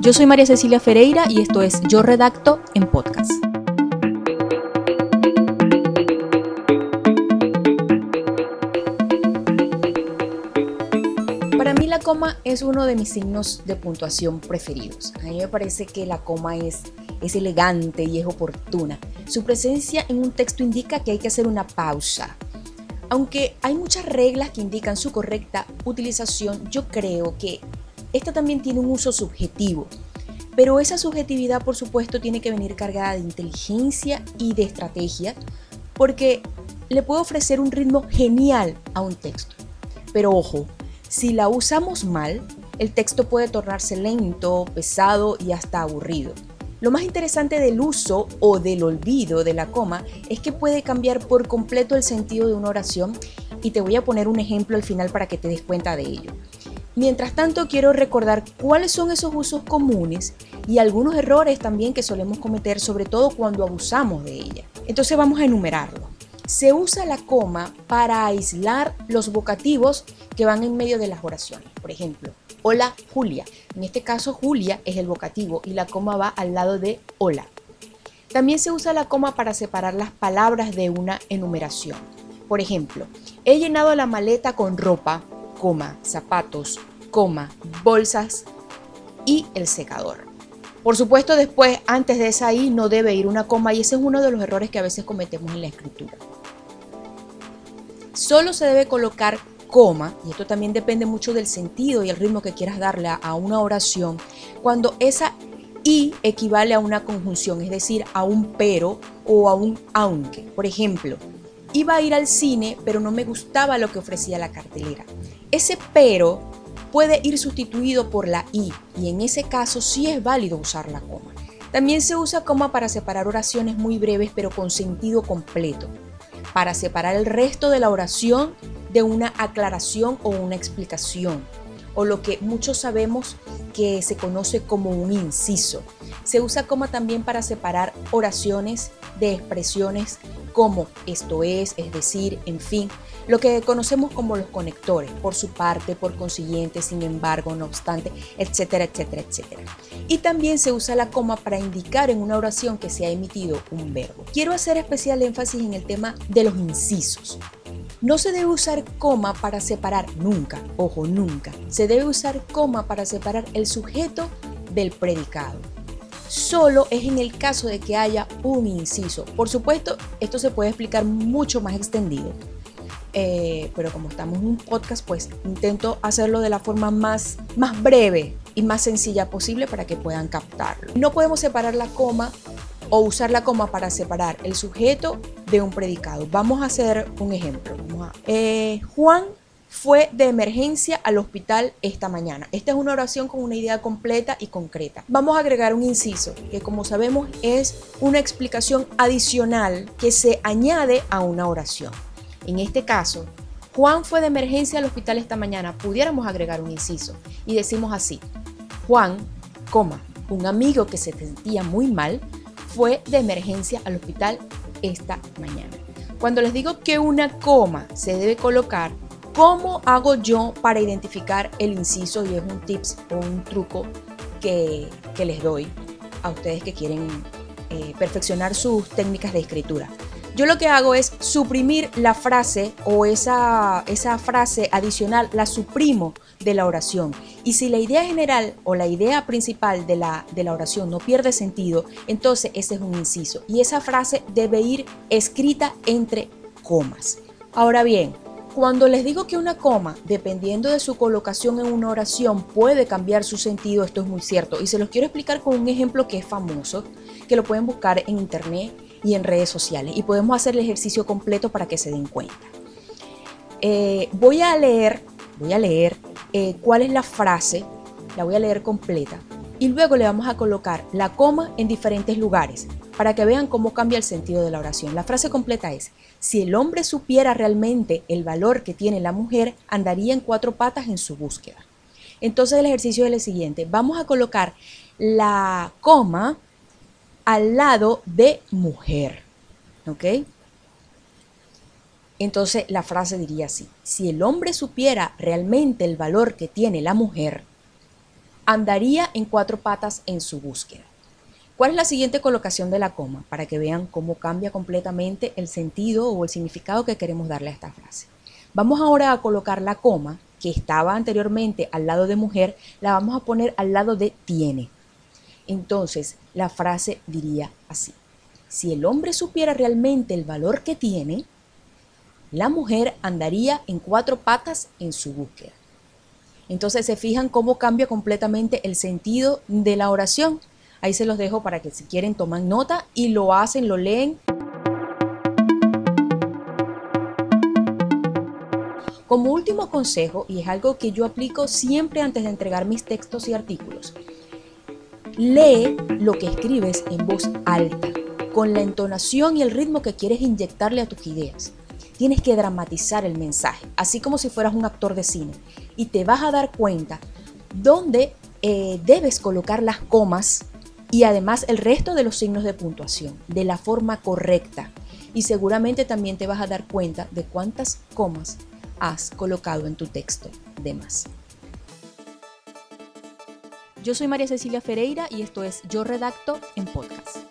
Yo soy María Cecilia Ferreira y esto es Yo Redacto en Podcast. Para mí la coma es uno de mis signos de puntuación preferidos. A mí me parece que la coma es, es elegante y es oportuna. Su presencia en un texto indica que hay que hacer una pausa, aunque hay muchas reglas que indican su correcta utilización, yo creo que esta también tiene un uso subjetivo. Pero esa subjetividad, por supuesto, tiene que venir cargada de inteligencia y de estrategia, porque le puede ofrecer un ritmo genial a un texto. Pero ojo, si la usamos mal, el texto puede tornarse lento, pesado y hasta aburrido. Lo más interesante del uso o del olvido de la coma es que puede cambiar por completo el sentido de una oración y te voy a poner un ejemplo al final para que te des cuenta de ello. Mientras tanto, quiero recordar cuáles son esos usos comunes y algunos errores también que solemos cometer, sobre todo cuando abusamos de ella. Entonces vamos a enumerarlo. Se usa la coma para aislar los vocativos que van en medio de las oraciones. Por ejemplo, hola Julia. En este caso Julia es el vocativo y la coma va al lado de hola. También se usa la coma para separar las palabras de una enumeración. Por ejemplo, he llenado la maleta con ropa, coma, zapatos, coma, bolsas y el secador. Por supuesto, después, antes de esa I, no debe ir una coma y ese es uno de los errores que a veces cometemos en la escritura. Solo se debe colocar coma, y esto también depende mucho del sentido y el ritmo que quieras darle a una oración, cuando esa y equivale a una conjunción, es decir, a un pero o a un aunque. Por ejemplo, iba a ir al cine, pero no me gustaba lo que ofrecía la cartelera. Ese pero puede ir sustituido por la i y en ese caso sí es válido usar la coma. También se usa coma para separar oraciones muy breves pero con sentido completo, para separar el resto de la oración de una aclaración o una explicación, o lo que muchos sabemos que se conoce como un inciso. Se usa coma también para separar oraciones de expresiones como esto es, es decir, en fin, lo que conocemos como los conectores, por su parte, por consiguiente, sin embargo, no obstante, etcétera, etcétera, etcétera. Y también se usa la coma para indicar en una oración que se ha emitido un verbo. Quiero hacer especial énfasis en el tema de los incisos. No se debe usar coma para separar nunca, ojo, nunca. Se debe usar coma para separar el sujeto del predicado. Solo es en el caso de que haya un inciso. Por supuesto, esto se puede explicar mucho más extendido. Eh, pero como estamos en un podcast, pues intento hacerlo de la forma más, más breve y más sencilla posible para que puedan captarlo. No podemos separar la coma o usar la coma para separar el sujeto de un predicado. Vamos a hacer un ejemplo. Eh, Juan fue de emergencia al hospital esta mañana. Esta es una oración con una idea completa y concreta. Vamos a agregar un inciso, que como sabemos es una explicación adicional que se añade a una oración. En este caso, Juan fue de emergencia al hospital esta mañana. Pudiéramos agregar un inciso y decimos así. Juan, coma, un amigo que se sentía muy mal, fue de emergencia al hospital esta mañana. Cuando les digo que una coma se debe colocar, ¿cómo hago yo para identificar el inciso? Y es un tips o un truco que, les doy a ustedes que quieren eh, perfeccionar sus técnicas de escritura. Yo lo que hago es suprimir la frase o esa, esa frase adicional, la suprimo de la oración. Y si la idea general o la idea principal de la, de la oración no pierde sentido, entonces ese es un inciso. Y esa frase debe ir escrita entre comas. Ahora bien, cuando les digo que una coma, dependiendo de su colocación en una oración, puede cambiar su sentido, esto es muy cierto. Y se los quiero explicar con un ejemplo que es famoso, que lo pueden buscar en internet y en redes sociales. Y podemos hacer el ejercicio completo para que se den cuenta. Eh, voy a leer, voy a leer eh, cuál es la frase, la voy a leer completa. Y luego le vamos a colocar la coma en diferentes lugares para que vean cómo cambia el sentido de la oración. La frase completa es, si el hombre supiera realmente el valor que tiene la mujer, andaría en cuatro patas en su búsqueda. Entonces el ejercicio es el siguiente, vamos a colocar la coma al lado de mujer. ¿Ok? Entonces la frase diría así, si el hombre supiera realmente el valor que tiene la mujer, andaría en cuatro patas en su búsqueda. ¿Cuál es la siguiente colocación de la coma? Para que vean cómo cambia completamente el sentido o el significado que queremos darle a esta frase. Vamos ahora a colocar la coma que estaba anteriormente al lado de mujer, la vamos a poner al lado de tiene. Entonces, la frase diría así. Si el hombre supiera realmente el valor que tiene, la mujer andaría en cuatro patas en su búsqueda. Entonces se fijan cómo cambia completamente el sentido de la oración. Ahí se los dejo para que si quieren toman nota y lo hacen, lo leen. Como último consejo, y es algo que yo aplico siempre antes de entregar mis textos y artículos, lee lo que escribes en voz alta, con la entonación y el ritmo que quieres inyectarle a tus ideas. Tienes que dramatizar el mensaje, así como si fueras un actor de cine, y te vas a dar cuenta dónde eh, debes colocar las comas y además el resto de los signos de puntuación de la forma correcta. Y seguramente también te vas a dar cuenta de cuántas comas has colocado en tu texto de más. Yo soy María Cecilia Ferreira y esto es Yo Redacto en Podcast.